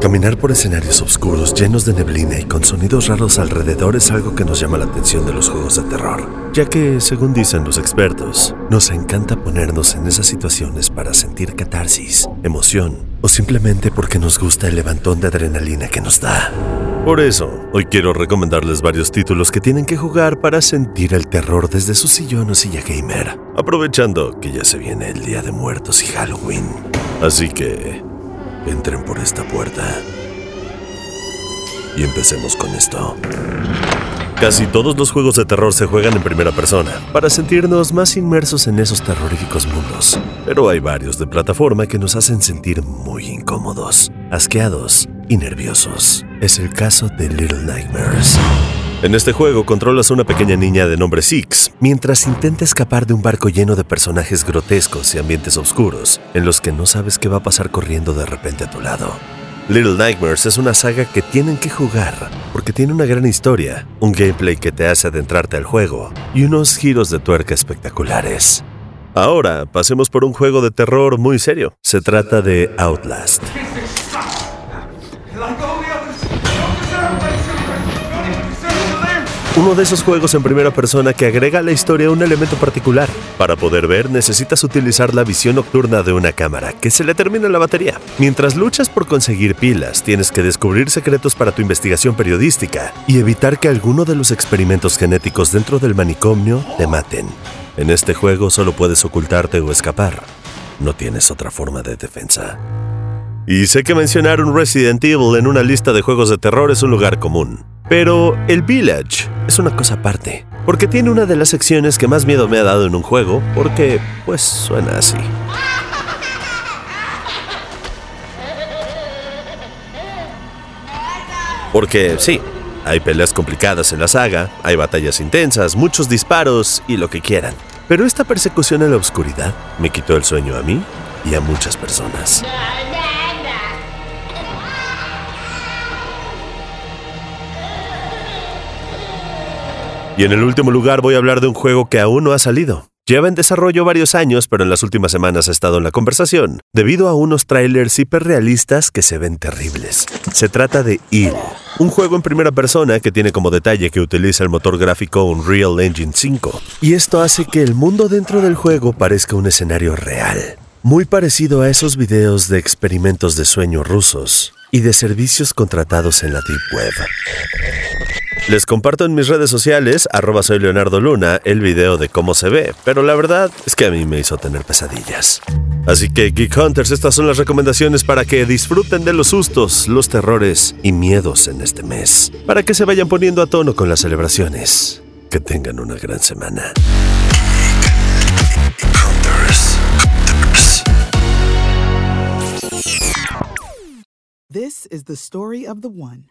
Caminar por escenarios oscuros, llenos de neblina y con sonidos raros alrededor es algo que nos llama la atención de los juegos de terror, ya que, según dicen los expertos, nos encanta ponernos en esas situaciones para sentir catarsis, emoción o simplemente porque nos gusta el levantón de adrenalina que nos da. Por eso, hoy quiero recomendarles varios títulos que tienen que jugar para sentir el terror desde su sillón o silla gamer, aprovechando que ya se viene el Día de Muertos y Halloween. Así que, entren por esta puerta. Y empecemos con esto. Casi todos los juegos de terror se juegan en primera persona, para sentirnos más inmersos en esos terroríficos mundos. Pero hay varios de plataforma que nos hacen sentir muy incómodos, asqueados y nerviosos. Es el caso de Little Nightmares. En este juego controlas a una pequeña niña de nombre Six, mientras intenta escapar de un barco lleno de personajes grotescos y ambientes oscuros, en los que no sabes qué va a pasar corriendo de repente a tu lado. Little Nightmares es una saga que tienen que jugar, porque tiene una gran historia, un gameplay que te hace adentrarte al juego y unos giros de tuerca espectaculares. Ahora, pasemos por un juego de terror muy serio. Se trata de Outlast. Uno de esos juegos en primera persona que agrega a la historia un elemento particular. Para poder ver necesitas utilizar la visión nocturna de una cámara, que se le termina la batería. Mientras luchas por conseguir pilas, tienes que descubrir secretos para tu investigación periodística y evitar que alguno de los experimentos genéticos dentro del manicomio te maten. En este juego solo puedes ocultarte o escapar. No tienes otra forma de defensa. Y sé que mencionar un Resident Evil en una lista de juegos de terror es un lugar común. Pero el Village es una cosa aparte, porque tiene una de las secciones que más miedo me ha dado en un juego, porque pues suena así. Porque sí, hay peleas complicadas en la saga, hay batallas intensas, muchos disparos y lo que quieran. Pero esta persecución en la oscuridad me quitó el sueño a mí y a muchas personas. Y en el último lugar voy a hablar de un juego que aún no ha salido. Lleva en desarrollo varios años, pero en las últimas semanas ha estado en la conversación, debido a unos trailers hiperrealistas que se ven terribles. Se trata de Il, un juego en primera persona que tiene como detalle que utiliza el motor gráfico Unreal Engine 5, y esto hace que el mundo dentro del juego parezca un escenario real, muy parecido a esos videos de experimentos de sueño rusos y de servicios contratados en la Deep Web. Les comparto en mis redes sociales, arroba soy Leonardo Luna, el video de cómo se ve, pero la verdad es que a mí me hizo tener pesadillas. Así que Geek Hunters, estas son las recomendaciones para que disfruten de los sustos, los terrores y miedos en este mes, para que se vayan poniendo a tono con las celebraciones. Que tengan una gran semana. This is the story of the one.